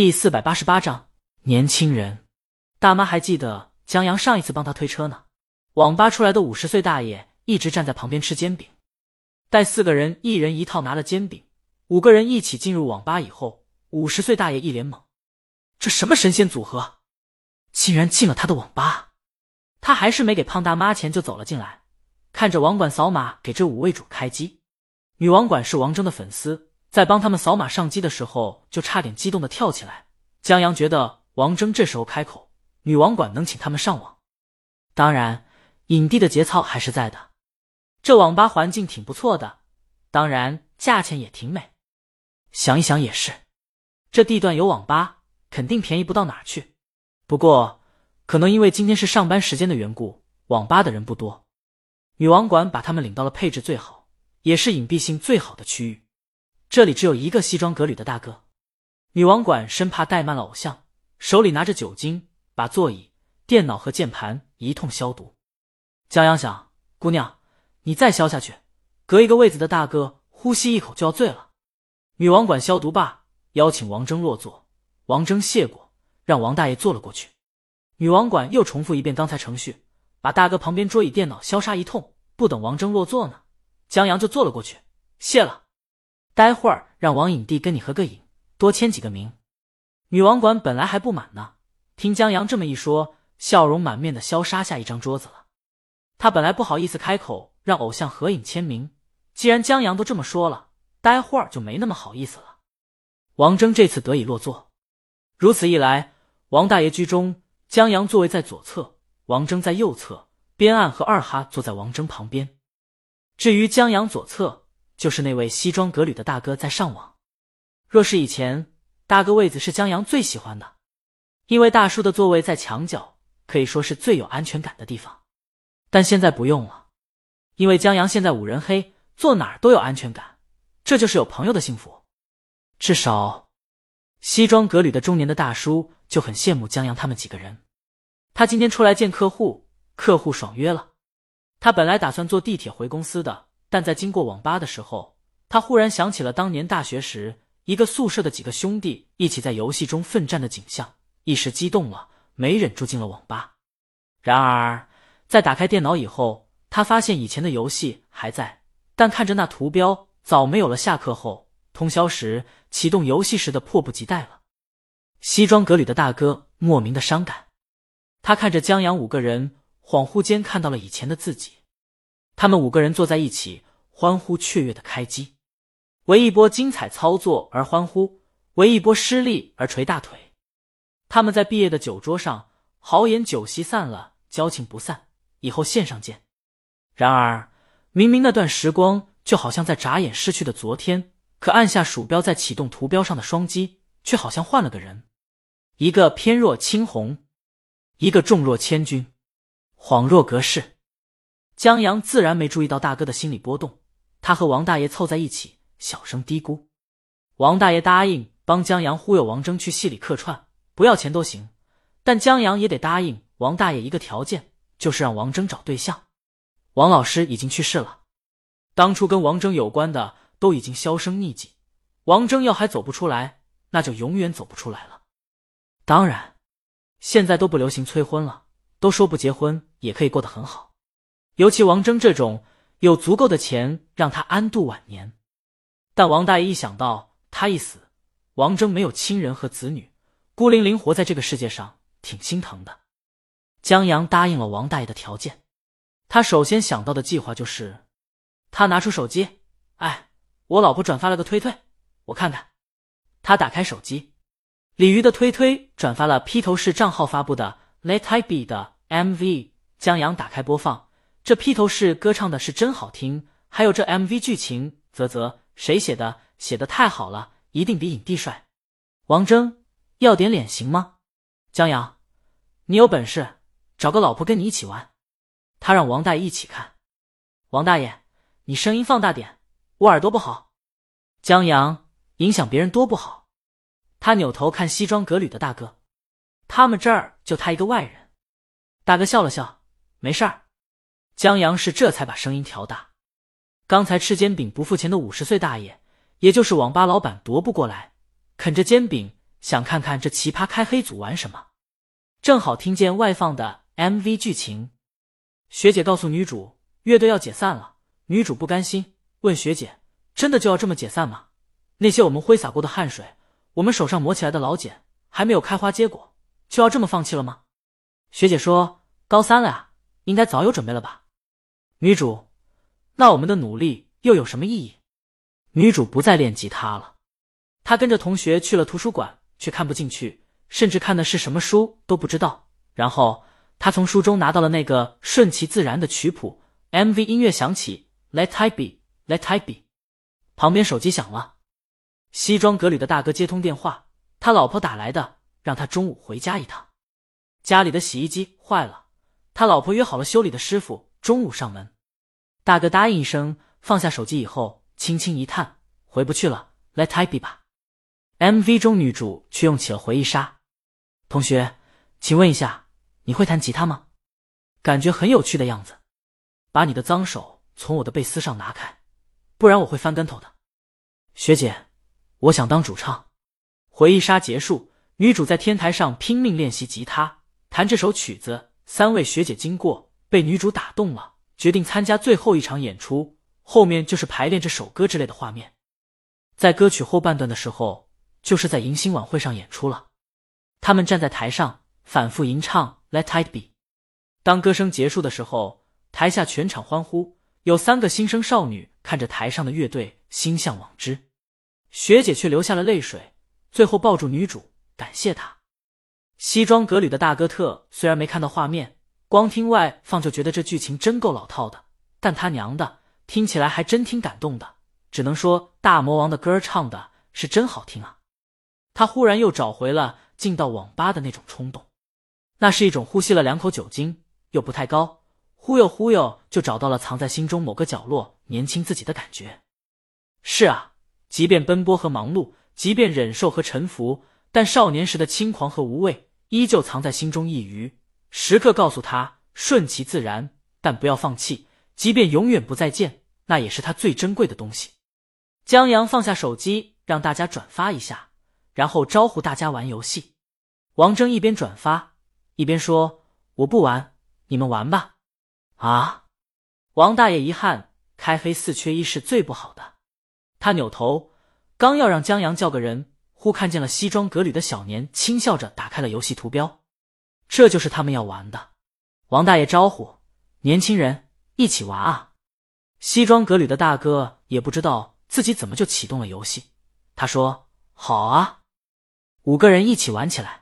第四百八十八章年轻人。大妈还记得江阳上一次帮他推车呢。网吧出来的五十岁大爷一直站在旁边吃煎饼。带四个人一人一套拿了煎饼，五个人一起进入网吧以后，五十岁大爷一脸懵：这什么神仙组合，竟然进了他的网吧？他还是没给胖大妈钱就走了进来，看着网管扫码给这五位主开机。女网管是王峥的粉丝。在帮他们扫码上机的时候，就差点激动的跳起来。江阳觉得王峥这时候开口，女网管能请他们上网。当然，影帝的节操还是在的。这网吧环境挺不错的，当然价钱也挺美。想一想也是，这地段有网吧，肯定便宜不到哪去。不过，可能因为今天是上班时间的缘故，网吧的人不多。女网管把他们领到了配置最好，也是隐蔽性最好的区域。这里只有一个西装革履的大哥，女网管生怕怠慢了偶像，手里拿着酒精，把座椅、电脑和键盘一通消毒。江阳想，姑娘，你再消下去，隔一个位子的大哥呼吸一口就要醉了。女网管消毒罢，邀请王峥落座。王峥谢过，让王大爷坐了过去。女网管又重复一遍刚才程序，把大哥旁边桌椅、电脑消杀一通。不等王峥落座呢，江阳就坐了过去，谢了。待会儿让王影帝跟你合个影，多签几个名。女网管本来还不满呢，听江阳这么一说，笑容满面的消杀下一张桌子了。他本来不好意思开口让偶像合影签名，既然江阳都这么说了，待会儿就没那么好意思了。王峥这次得以落座，如此一来，王大爷居中，江阳座位在左侧，王峥在右侧，边岸和二哈坐在王峥旁边。至于江阳左侧。就是那位西装革履的大哥在上网。若是以前，大哥位子是江阳最喜欢的，因为大叔的座位在墙角，可以说是最有安全感的地方。但现在不用了，因为江阳现在五人黑，坐哪儿都有安全感，这就是有朋友的幸福。至少，西装革履的中年的大叔就很羡慕江阳他们几个人。他今天出来见客户，客户爽约了。他本来打算坐地铁回公司的。但在经过网吧的时候，他忽然想起了当年大学时一个宿舍的几个兄弟一起在游戏中奋战的景象，一时激动了，没忍住进了网吧。然而，在打开电脑以后，他发现以前的游戏还在，但看着那图标，早没有了下课后通宵时启动游戏时的迫不及待了。西装革履的大哥莫名的伤感，他看着江阳五个人，恍惚间看到了以前的自己。他们五个人坐在一起，欢呼雀跃的开机，为一波精彩操作而欢呼，为一波失利而捶大腿。他们在毕业的酒桌上豪言酒席散了，交情不散，以后线上见。然而，明明那段时光就好像在眨眼逝去的昨天，可按下鼠标在启动图标上的双击，却好像换了个人，一个偏若青鸿，一个重若千钧，恍若隔世。江阳自然没注意到大哥的心理波动，他和王大爷凑在一起，小声嘀咕。王大爷答应帮江阳忽悠王峥去戏里客串，不要钱都行，但江阳也得答应王大爷一个条件，就是让王峥找对象。王老师已经去世了，当初跟王峥有关的都已经销声匿迹，王峥要还走不出来，那就永远走不出来了。当然，现在都不流行催婚了，都说不结婚也可以过得很好。尤其王峥这种有足够的钱让他安度晚年，但王大爷一想到他一死，王峥没有亲人和子女，孤零零活在这个世界上，挺心疼的。江阳答应了王大爷的条件，他首先想到的计划就是，他拿出手机，哎，我老婆转发了个推推，我看看。他打开手机，鲤鱼的推推转发了披头士账号发布的《Let I Be》的 MV，江阳打开播放。这披头士歌唱的是真好听，还有这 MV 剧情，啧啧，谁写的？写的太好了，一定比影帝帅。王峥要点脸行吗？江阳，你有本事找个老婆跟你一起玩。他让王大爷一起看。王大爷，你声音放大点，我耳朵不好。江阳，影响别人多不好。他扭头看西装革履的大哥，他们这儿就他一个外人。大哥笑了笑，没事儿。江阳是这才把声音调大。刚才吃煎饼不付钱的五十岁大爷，也就是网吧老板，踱步过来，啃着煎饼，想看看这奇葩开黑组玩什么。正好听见外放的 MV 剧情，学姐告诉女主乐队要解散了，女主不甘心，问学姐：“真的就要这么解散吗？那些我们挥洒过的汗水，我们手上磨起来的老茧，还没有开花结果，就要这么放弃了吗？”学姐说：“高三了呀，应该早有准备了吧？”女主：“那我们的努力又有什么意义？”女主不再练吉他了，她跟着同学去了图书馆，却看不进去。甚至看的是什么书都不知道。然后他从书中拿到了那个顺其自然的曲谱。MV 音乐响起，Let it be，Let it be。旁边手机响了，西装革履的大哥接通电话，他老婆打来的，让他中午回家一趟。家里的洗衣机坏了，他老婆约好了修理的师傅中午上门。大哥答应一声，放下手机以后，轻轻一叹，回不去了，Let I be 吧。MV 中女主却用起了回忆杀。同学，请问一下，你会弹吉他吗？感觉很有趣的样子。把你的脏手从我的贝斯上拿开，不然我会翻跟头的。学姐，我想当主唱。回忆杀结束，女主在天台上拼命练习吉他，弹这首曲子。三位学姐经过，被女主打动了，决定参加最后一场演出。后面就是排练这首歌之类的画面。在歌曲后半段的时候，就是在迎新晚会上演出了。他们站在台上反复吟唱《Let It Be》。当歌声结束的时候，台下全场欢呼。有三个新生少女看着台上的乐队，心向往之。学姐却流下了泪水，最后抱住女主，感谢她。西装革履的大哥特虽然没看到画面，光听外放就觉得这剧情真够老套的。但他娘的，听起来还真挺感动的。只能说大魔王的歌唱的是真好听啊！他忽然又找回了。进到网吧的那种冲动，那是一种呼吸了两口酒精又不太高，忽悠忽悠就找到了藏在心中某个角落年轻自己的感觉。是啊，即便奔波和忙碌，即便忍受和臣服，但少年时的轻狂和无畏依旧藏在心中一隅，时刻告诉他顺其自然，但不要放弃。即便永远不再见，那也是他最珍贵的东西。江阳放下手机，让大家转发一下。然后招呼大家玩游戏，王峥一边转发一边说：“我不玩，你们玩吧。”啊！王大爷遗憾，开黑四缺一是最不好的。他扭头刚要让江阳叫个人，忽看见了西装革履的小年，轻笑着打开了游戏图标。这就是他们要玩的。王大爷招呼年轻人一起玩啊！西装革履的大哥也不知道自己怎么就启动了游戏，他说：“好啊。”五个人一起玩起来。